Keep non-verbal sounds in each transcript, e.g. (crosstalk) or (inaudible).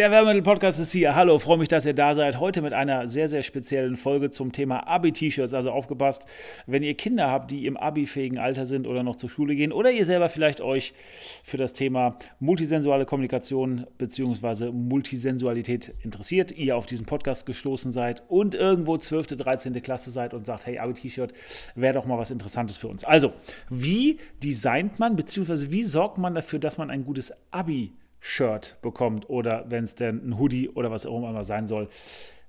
Der Werbemittel-Podcast ist hier. Hallo, freue mich, dass ihr da seid. Heute mit einer sehr, sehr speziellen Folge zum Thema Abi-T-Shirts. Also aufgepasst, wenn ihr Kinder habt, die im Abi-fähigen Alter sind oder noch zur Schule gehen oder ihr selber vielleicht euch für das Thema multisensuale Kommunikation bzw. Multisensualität interessiert, ihr auf diesen Podcast gestoßen seid und irgendwo 12., 13. Klasse seid und sagt, hey, Abi-T-Shirt wäre doch mal was Interessantes für uns. Also, wie designt man bzw. wie sorgt man dafür, dass man ein gutes Abi Shirt bekommt oder wenn es denn ein Hoodie oder was auch immer sein soll.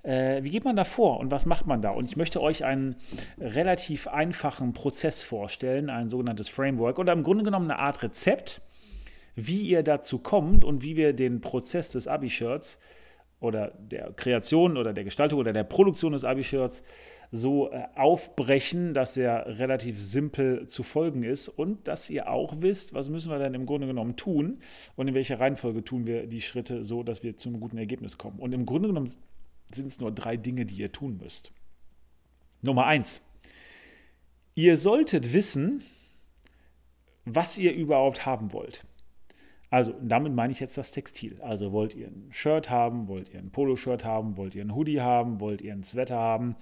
Äh, wie geht man da vor und was macht man da? Und ich möchte euch einen relativ einfachen Prozess vorstellen, ein sogenanntes Framework oder im Grunde genommen eine Art Rezept, wie ihr dazu kommt und wie wir den Prozess des Abi-Shirts oder der Kreation oder der Gestaltung oder der Produktion des Abi-Shirts so äh, aufbrechen, dass er relativ simpel zu folgen ist und dass ihr auch wisst, was müssen wir dann im Grunde genommen tun und in welcher Reihenfolge tun wir die Schritte so, dass wir zum guten Ergebnis kommen. Und im Grunde genommen sind es nur drei Dinge, die ihr tun müsst. Nummer eins. Ihr solltet wissen, was ihr überhaupt haben wollt. Also damit meine ich jetzt das Textil. Also wollt ihr ein Shirt haben, wollt ihr ein Poloshirt haben, wollt ihr ein Hoodie haben, wollt ihr ein Sweater haben,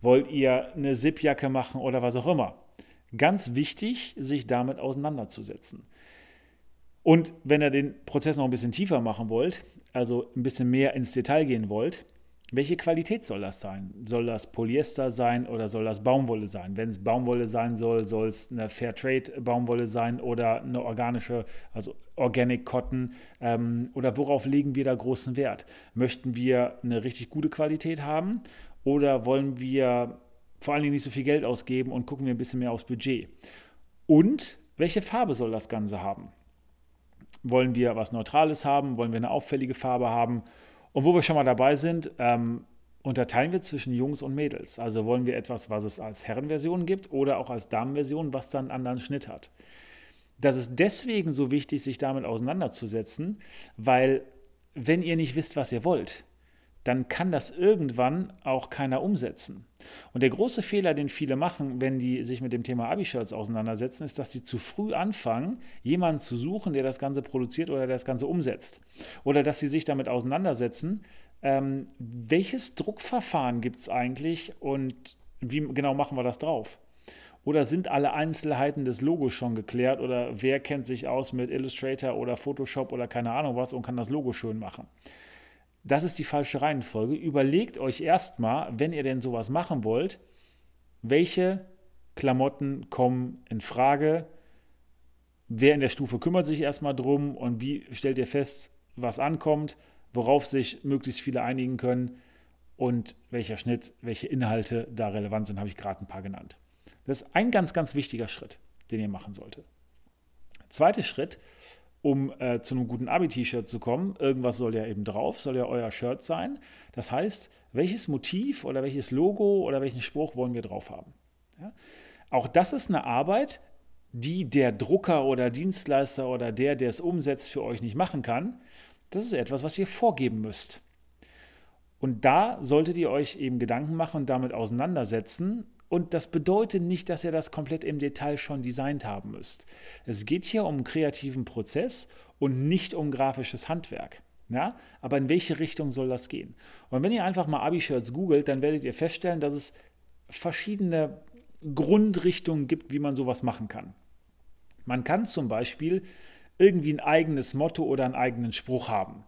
wollt ihr eine Zipjacke machen oder was auch immer. Ganz wichtig, sich damit auseinanderzusetzen. Und wenn ihr den Prozess noch ein bisschen tiefer machen wollt, also ein bisschen mehr ins Detail gehen wollt, welche Qualität soll das sein? Soll das Polyester sein oder soll das Baumwolle sein? Wenn es Baumwolle sein soll, soll es eine Fairtrade Baumwolle sein oder eine organische, also Organic Cotton? Ähm, oder worauf legen wir da großen Wert? Möchten wir eine richtig gute Qualität haben oder wollen wir vor allen Dingen nicht so viel Geld ausgeben und gucken wir ein bisschen mehr aufs Budget? Und welche Farbe soll das Ganze haben? Wollen wir was Neutrales haben? Wollen wir eine auffällige Farbe haben? Und wo wir schon mal dabei sind, ähm, unterteilen wir zwischen Jungs und Mädels. Also wollen wir etwas, was es als Herrenversion gibt oder auch als Damenversion, was dann einen anderen Schnitt hat. Das ist deswegen so wichtig, sich damit auseinanderzusetzen, weil wenn ihr nicht wisst, was ihr wollt, dann kann das irgendwann auch keiner umsetzen. Und der große Fehler, den viele machen, wenn die sich mit dem Thema Abi-Shirts auseinandersetzen, ist, dass die zu früh anfangen, jemanden zu suchen, der das Ganze produziert oder der das Ganze umsetzt. Oder dass sie sich damit auseinandersetzen, ähm, welches Druckverfahren gibt es eigentlich und wie genau machen wir das drauf? Oder sind alle Einzelheiten des Logos schon geklärt? Oder wer kennt sich aus mit Illustrator oder Photoshop oder keine Ahnung was und kann das Logo schön machen? Das ist die falsche Reihenfolge. Überlegt euch erstmal, wenn ihr denn sowas machen wollt, welche Klamotten kommen in Frage, wer in der Stufe kümmert sich erstmal drum und wie stellt ihr fest, was ankommt, worauf sich möglichst viele einigen können und welcher Schnitt, welche Inhalte da relevant sind, habe ich gerade ein paar genannt. Das ist ein ganz, ganz wichtiger Schritt, den ihr machen solltet. Zweiter Schritt, um äh, zu einem guten Abi-T-Shirt zu kommen. Irgendwas soll ja eben drauf, soll ja euer Shirt sein. Das heißt, welches Motiv oder welches Logo oder welchen Spruch wollen wir drauf haben? Ja? Auch das ist eine Arbeit, die der Drucker oder Dienstleister oder der, der es umsetzt, für euch nicht machen kann. Das ist etwas, was ihr vorgeben müsst. Und da solltet ihr euch eben Gedanken machen und damit auseinandersetzen und das bedeutet nicht, dass ihr das komplett im Detail schon designt haben müsst. Es geht hier um einen kreativen Prozess und nicht um grafisches Handwerk. Ja? Aber in welche Richtung soll das gehen? Und wenn ihr einfach mal Abi-Shirts googelt, dann werdet ihr feststellen, dass es verschiedene Grundrichtungen gibt, wie man sowas machen kann. Man kann zum Beispiel irgendwie ein eigenes Motto oder einen eigenen Spruch haben.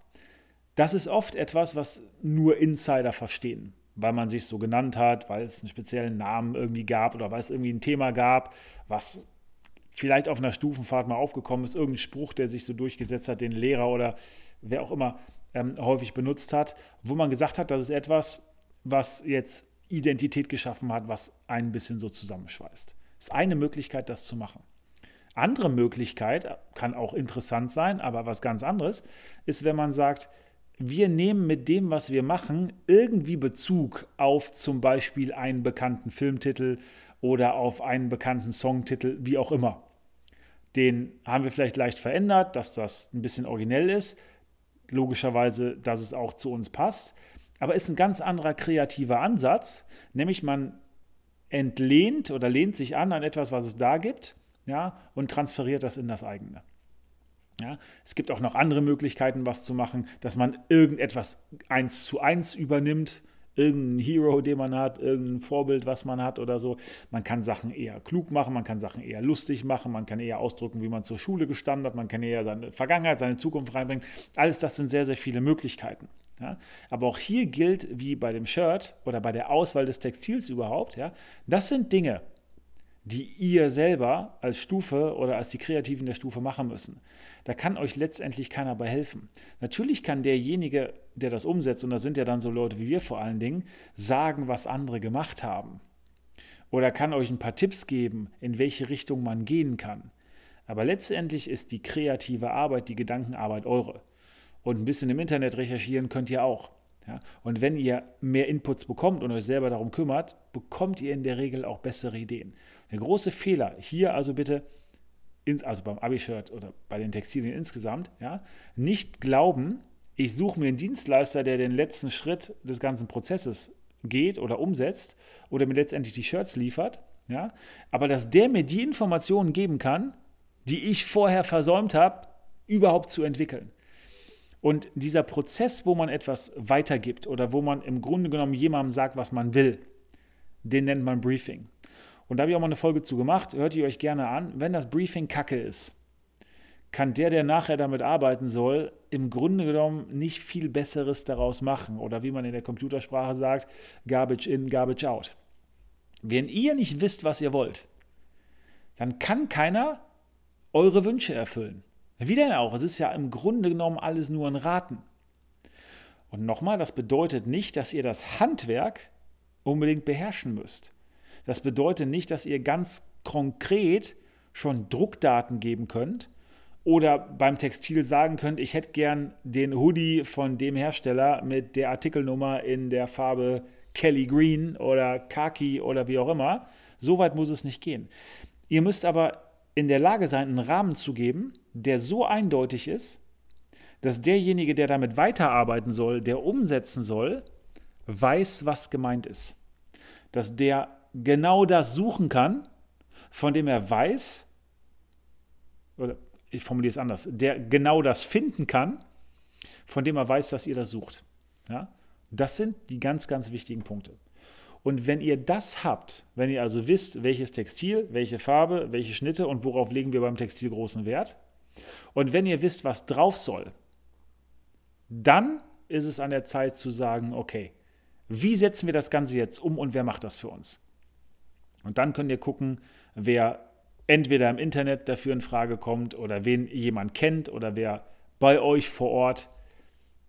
Das ist oft etwas, was nur Insider verstehen weil man sich so genannt hat, weil es einen speziellen Namen irgendwie gab oder weil es irgendwie ein Thema gab, was vielleicht auf einer Stufenfahrt mal aufgekommen ist, irgendein Spruch, der sich so durchgesetzt hat, den Lehrer oder wer auch immer ähm, häufig benutzt hat, wo man gesagt hat, das ist etwas, was jetzt Identität geschaffen hat, was ein bisschen so zusammenschweißt. Das ist eine Möglichkeit, das zu machen. Andere Möglichkeit kann auch interessant sein, aber was ganz anderes ist, wenn man sagt, wir nehmen mit dem, was wir machen, irgendwie Bezug auf zum Beispiel einen bekannten Filmtitel oder auf einen bekannten Songtitel, wie auch immer. Den haben wir vielleicht leicht verändert, dass das ein bisschen originell ist. Logischerweise, dass es auch zu uns passt. Aber ist ein ganz anderer kreativer Ansatz, nämlich man entlehnt oder lehnt sich an an etwas, was es da gibt, ja, und transferiert das in das eigene. Ja, es gibt auch noch andere Möglichkeiten, was zu machen, dass man irgendetwas eins zu eins übernimmt, irgendein Hero, den man hat, irgendein Vorbild, was man hat oder so. Man kann Sachen eher klug machen, man kann Sachen eher lustig machen, man kann eher ausdrücken, wie man zur Schule gestanden hat, man kann eher seine Vergangenheit, seine Zukunft reinbringen. Alles das sind sehr, sehr viele Möglichkeiten. Ja? Aber auch hier gilt, wie bei dem Shirt oder bei der Auswahl des Textils überhaupt, ja, das sind Dinge, die ihr selber als Stufe oder als die Kreativen der Stufe machen müssen. Da kann euch letztendlich keiner bei helfen. Natürlich kann derjenige, der das umsetzt, und das sind ja dann so Leute wie wir vor allen Dingen, sagen, was andere gemacht haben. Oder kann euch ein paar Tipps geben, in welche Richtung man gehen kann. Aber letztendlich ist die kreative Arbeit, die Gedankenarbeit eure. Und ein bisschen im Internet recherchieren könnt ihr auch. Ja? Und wenn ihr mehr Inputs bekommt und euch selber darum kümmert, bekommt ihr in der Regel auch bessere Ideen. Der große Fehler hier also bitte, also beim Abi-Shirt oder bei den Textilien insgesamt, ja, nicht glauben, ich suche mir einen Dienstleister, der den letzten Schritt des ganzen Prozesses geht oder umsetzt oder mir letztendlich die Shirts liefert, ja, aber dass der mir die Informationen geben kann, die ich vorher versäumt habe, überhaupt zu entwickeln. Und dieser Prozess, wo man etwas weitergibt oder wo man im Grunde genommen jemandem sagt, was man will, den nennt man Briefing. Und da habe ich auch mal eine Folge zu gemacht, hört ihr euch gerne an. Wenn das Briefing kacke ist, kann der, der nachher damit arbeiten soll, im Grunde genommen nicht viel Besseres daraus machen. Oder wie man in der Computersprache sagt, Garbage in, Garbage out. Wenn ihr nicht wisst, was ihr wollt, dann kann keiner eure Wünsche erfüllen. Wie denn auch? Es ist ja im Grunde genommen alles nur ein Raten. Und nochmal, das bedeutet nicht, dass ihr das Handwerk unbedingt beherrschen müsst. Das bedeutet nicht, dass ihr ganz konkret schon Druckdaten geben könnt oder beim Textil sagen könnt, ich hätte gern den Hoodie von dem Hersteller mit der Artikelnummer in der Farbe Kelly Green oder Khaki oder wie auch immer. So weit muss es nicht gehen. Ihr müsst aber in der Lage sein, einen Rahmen zu geben, der so eindeutig ist, dass derjenige, der damit weiterarbeiten soll, der umsetzen soll, weiß, was gemeint ist. Dass der genau das suchen kann, von dem er weiß, oder ich formuliere es anders, der genau das finden kann, von dem er weiß, dass ihr das sucht. Ja? Das sind die ganz, ganz wichtigen Punkte. Und wenn ihr das habt, wenn ihr also wisst, welches Textil, welche Farbe, welche Schnitte und worauf legen wir beim Textil großen Wert, und wenn ihr wisst, was drauf soll, dann ist es an der Zeit zu sagen, okay, wie setzen wir das Ganze jetzt um und wer macht das für uns? Und dann könnt ihr gucken, wer entweder im Internet dafür in Frage kommt oder wen jemand kennt oder wer bei euch vor Ort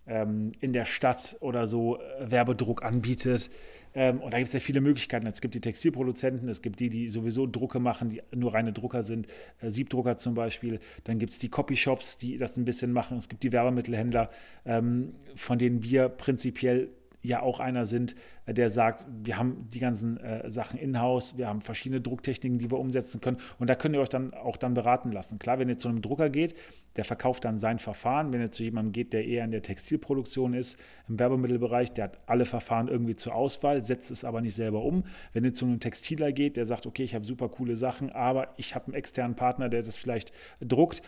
ähm, in der Stadt oder so äh, Werbedruck anbietet. Ähm, und da gibt es ja viele Möglichkeiten. Es gibt die Textilproduzenten, es gibt die, die sowieso Drucke machen, die nur reine Drucker sind, äh, Siebdrucker zum Beispiel. Dann gibt es die Copyshops, die das ein bisschen machen. Es gibt die Werbemittelhändler, ähm, von denen wir prinzipiell ja auch einer sind, äh, der sagt, wir haben die ganzen äh, Sachen in-house, wir haben verschiedene Drucktechniken, die wir umsetzen können und da könnt ihr euch dann auch dann beraten lassen. Klar, wenn ihr zu einem Drucker geht, der verkauft dann sein Verfahren. Wenn ihr zu jemandem geht, der eher in der Textilproduktion ist, im Werbemittelbereich, der hat alle Verfahren irgendwie zur Auswahl, setzt es aber nicht selber um. Wenn ihr zu einem Textiler geht, der sagt, okay, ich habe super coole Sachen, aber ich habe einen externen Partner, der das vielleicht druckt,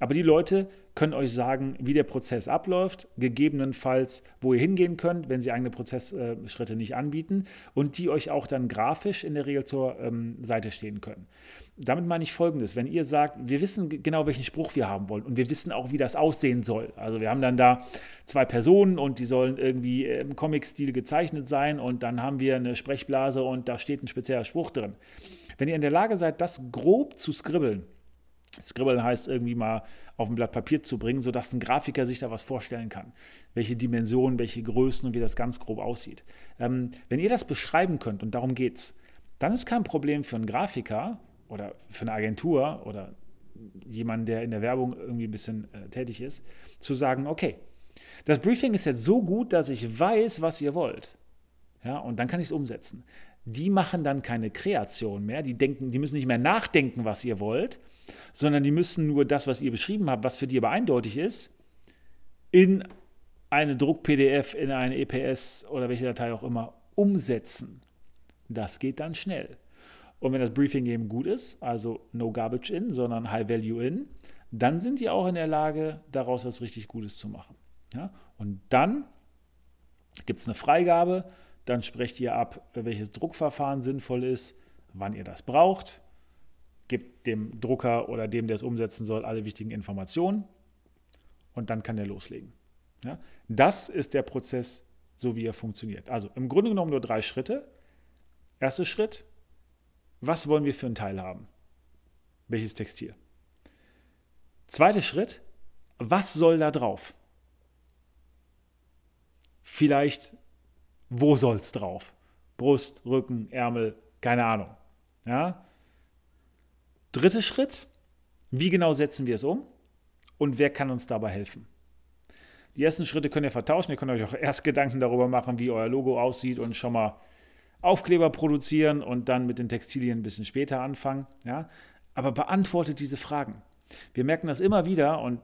aber die Leute können euch sagen, wie der Prozess abläuft, gegebenenfalls, wo ihr hingehen könnt, wenn sie eigene Prozessschritte nicht anbieten und die euch auch dann grafisch in der Regel zur ähm, Seite stehen können. Damit meine ich folgendes: Wenn ihr sagt, wir wissen genau, welchen Spruch wir haben wollen und wir wissen auch, wie das aussehen soll. Also, wir haben dann da zwei Personen und die sollen irgendwie im Comic-Stil gezeichnet sein und dann haben wir eine Sprechblase und da steht ein spezieller Spruch drin. Wenn ihr in der Lage seid, das grob zu skribbeln, Scribbeln heißt irgendwie mal auf ein Blatt Papier zu bringen, sodass ein Grafiker sich da was vorstellen kann. Welche Dimensionen, welche Größen und wie das ganz grob aussieht. Ähm, wenn ihr das beschreiben könnt, und darum geht's, dann ist kein Problem für einen Grafiker oder für eine Agentur oder jemanden, der in der Werbung irgendwie ein bisschen äh, tätig ist, zu sagen, okay, das Briefing ist jetzt so gut, dass ich weiß, was ihr wollt. Ja, und dann kann ich es umsetzen. Die machen dann keine Kreation mehr, die denken, die müssen nicht mehr nachdenken, was ihr wollt, sondern die müssen nur das, was ihr beschrieben habt, was für die aber eindeutig ist, in eine Druck-PDF, in eine EPS oder welche Datei auch immer umsetzen. Das geht dann schnell. Und wenn das Briefing eben gut ist, also no garbage in, sondern high value in, dann sind die auch in der Lage, daraus was richtig Gutes zu machen. Ja? Und dann gibt es eine Freigabe, dann sprecht ihr ab, welches Druckverfahren sinnvoll ist, wann ihr das braucht, gebt dem Drucker oder dem, der es umsetzen soll, alle wichtigen Informationen und dann kann er loslegen. Ja? Das ist der Prozess, so wie er funktioniert. Also im Grunde genommen nur drei Schritte. Erster Schritt, was wollen wir für ein Teil haben? Welches Textil? Zweiter Schritt, was soll da drauf? Vielleicht, wo soll es drauf? Brust, Rücken, Ärmel, keine Ahnung. Ja? Dritter Schritt, wie genau setzen wir es um und wer kann uns dabei helfen? Die ersten Schritte könnt ihr vertauschen. Ihr könnt euch auch (laughs) erst Gedanken darüber machen, wie euer Logo aussieht und schon mal Aufkleber produzieren und dann mit den Textilien ein bisschen später anfangen. Ja? Aber beantwortet diese Fragen. Wir merken das immer wieder und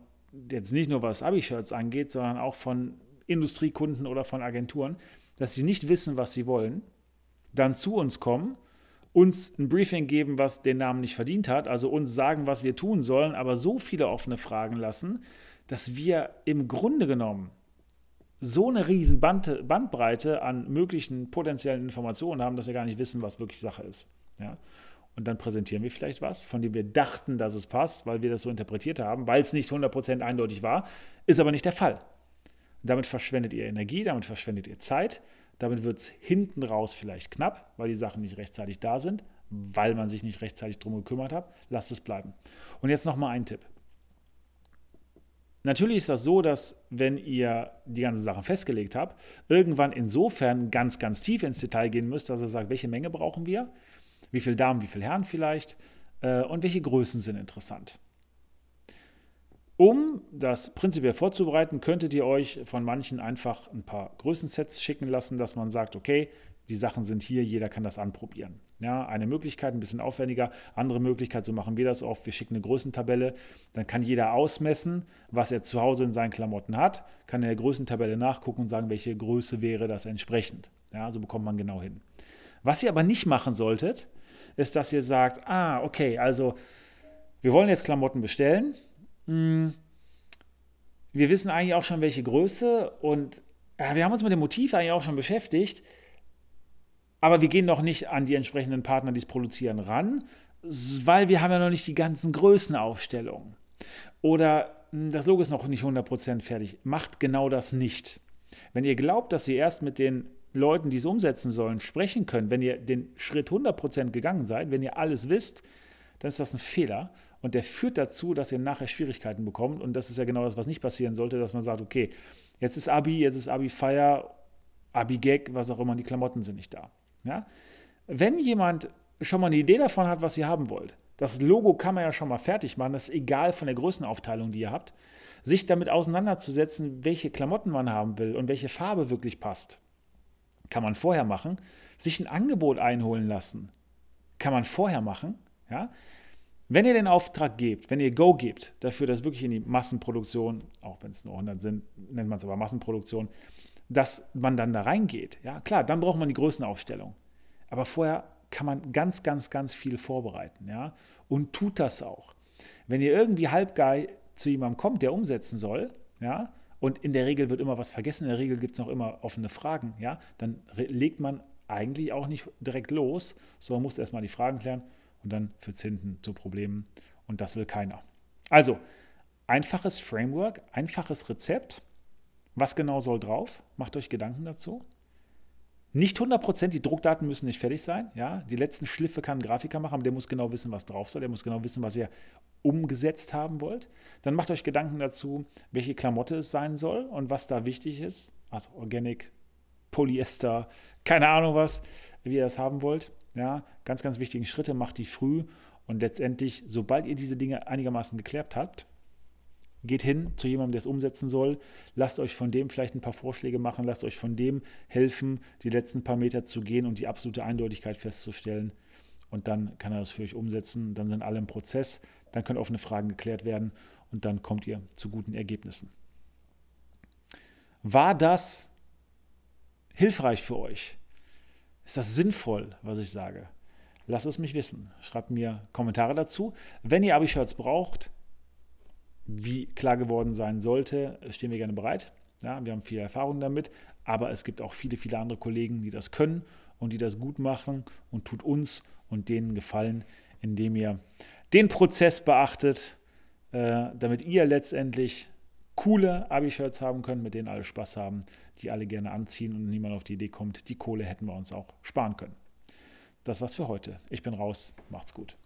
jetzt nicht nur was Abi-Shirts angeht, sondern auch von Industriekunden oder von Agenturen, dass sie nicht wissen, was sie wollen, dann zu uns kommen, uns ein Briefing geben, was den Namen nicht verdient hat, also uns sagen, was wir tun sollen, aber so viele offene Fragen lassen, dass wir im Grunde genommen so eine riesen Band, Bandbreite an möglichen potenziellen Informationen haben, dass wir gar nicht wissen, was wirklich Sache ist. Ja? Und dann präsentieren wir vielleicht was, von dem wir dachten, dass es passt, weil wir das so interpretiert haben, weil es nicht 100% eindeutig war, ist aber nicht der Fall. Damit verschwendet ihr Energie, damit verschwendet ihr Zeit, damit wird es hinten raus vielleicht knapp, weil die Sachen nicht rechtzeitig da sind, weil man sich nicht rechtzeitig drum gekümmert hat. Lasst es bleiben. Und jetzt nochmal ein Tipp. Natürlich ist das so, dass wenn ihr die ganzen Sachen festgelegt habt, irgendwann insofern ganz, ganz tief ins Detail gehen müsst, dass ihr sagt, welche Menge brauchen wir, wie viele Damen, wie viele Herren vielleicht äh, und welche Größen sind interessant. Um das prinzipiell vorzubereiten, könntet ihr euch von manchen einfach ein paar Größensets schicken lassen, dass man sagt, okay, die Sachen sind hier, jeder kann das anprobieren. Ja, eine Möglichkeit, ein bisschen aufwendiger. Andere Möglichkeit, so machen wir das oft. Wir schicken eine Größentabelle. Dann kann jeder ausmessen, was er zu Hause in seinen Klamotten hat, kann in der Größentabelle nachgucken und sagen, welche Größe wäre das entsprechend. Ja, so bekommt man genau hin. Was ihr aber nicht machen solltet, ist, dass ihr sagt, ah, okay, also wir wollen jetzt Klamotten bestellen. Hm, wir wissen eigentlich auch schon, welche Größe und ja, wir haben uns mit dem Motiv eigentlich auch schon beschäftigt aber wir gehen noch nicht an die entsprechenden Partner, die es produzieren, ran, weil wir haben ja noch nicht die ganzen Größenaufstellungen. Oder hm, das Logo ist noch nicht 100% fertig. Macht genau das nicht. Wenn ihr glaubt, dass ihr erst mit den Leuten, die es umsetzen sollen, sprechen könnt, wenn ihr den Schritt 100% gegangen seid, wenn ihr alles wisst, dann ist das ein Fehler. Und der führt dazu, dass ihr nachher Schwierigkeiten bekommt. Und das ist ja genau das, was nicht passieren sollte, dass man sagt, okay, jetzt ist Abi, jetzt ist Abi-Feier, Abi-Gag, was auch immer, die Klamotten sind nicht da. Ja? Wenn jemand schon mal eine Idee davon hat, was ihr haben wollt, das Logo kann man ja schon mal fertig machen, das ist egal von der Größenaufteilung, die ihr habt, sich damit auseinanderzusetzen, welche Klamotten man haben will und welche Farbe wirklich passt, kann man vorher machen. Sich ein Angebot einholen lassen, kann man vorher machen. Ja? Wenn ihr den Auftrag gebt, wenn ihr Go gebt, dafür, dass wirklich in die Massenproduktion, auch wenn es nur 100 sind, nennt man es aber Massenproduktion, dass man dann da reingeht. Ja, klar, dann braucht man die Größenaufstellung. Aber vorher kann man ganz, ganz, ganz viel vorbereiten. Ja, und tut das auch. Wenn ihr irgendwie halbgeil zu jemandem kommt, der umsetzen soll, ja, und in der Regel wird immer was vergessen, in der Regel gibt es noch immer offene Fragen, ja, dann legt man eigentlich auch nicht direkt los, sondern muss erstmal die Fragen klären und dann führt es hinten zu Problemen und das will keiner. Also, einfaches Framework, einfaches Rezept, was genau soll drauf? Macht euch Gedanken dazu. Nicht 100%, die Druckdaten müssen nicht fertig sein. Ja? Die letzten Schliffe kann ein Grafiker machen, aber der muss genau wissen, was drauf soll. Der muss genau wissen, was ihr umgesetzt haben wollt. Dann macht euch Gedanken dazu, welche Klamotte es sein soll und was da wichtig ist. Also Organic, Polyester, keine Ahnung was, wie ihr das haben wollt. Ja? Ganz, ganz wichtige Schritte, macht die früh und letztendlich, sobald ihr diese Dinge einigermaßen geklärt habt, Geht hin zu jemandem, der es umsetzen soll. Lasst euch von dem vielleicht ein paar Vorschläge machen. Lasst euch von dem helfen, die letzten paar Meter zu gehen und die absolute Eindeutigkeit festzustellen. Und dann kann er das für euch umsetzen. Dann sind alle im Prozess. Dann können offene Fragen geklärt werden. Und dann kommt ihr zu guten Ergebnissen. War das hilfreich für euch? Ist das sinnvoll, was ich sage? Lasst es mich wissen. Schreibt mir Kommentare dazu. Wenn ihr Abi-Shirts braucht, wie klar geworden sein sollte, stehen wir gerne bereit. Ja, wir haben viel Erfahrung damit, aber es gibt auch viele, viele andere Kollegen, die das können und die das gut machen und tut uns und denen gefallen, indem ihr den Prozess beachtet, äh, damit ihr letztendlich coole Abi-Shirts haben könnt, mit denen alle Spaß haben, die alle gerne anziehen und niemand auf die Idee kommt, die Kohle hätten wir uns auch sparen können. Das war's für heute. Ich bin raus. Macht's gut.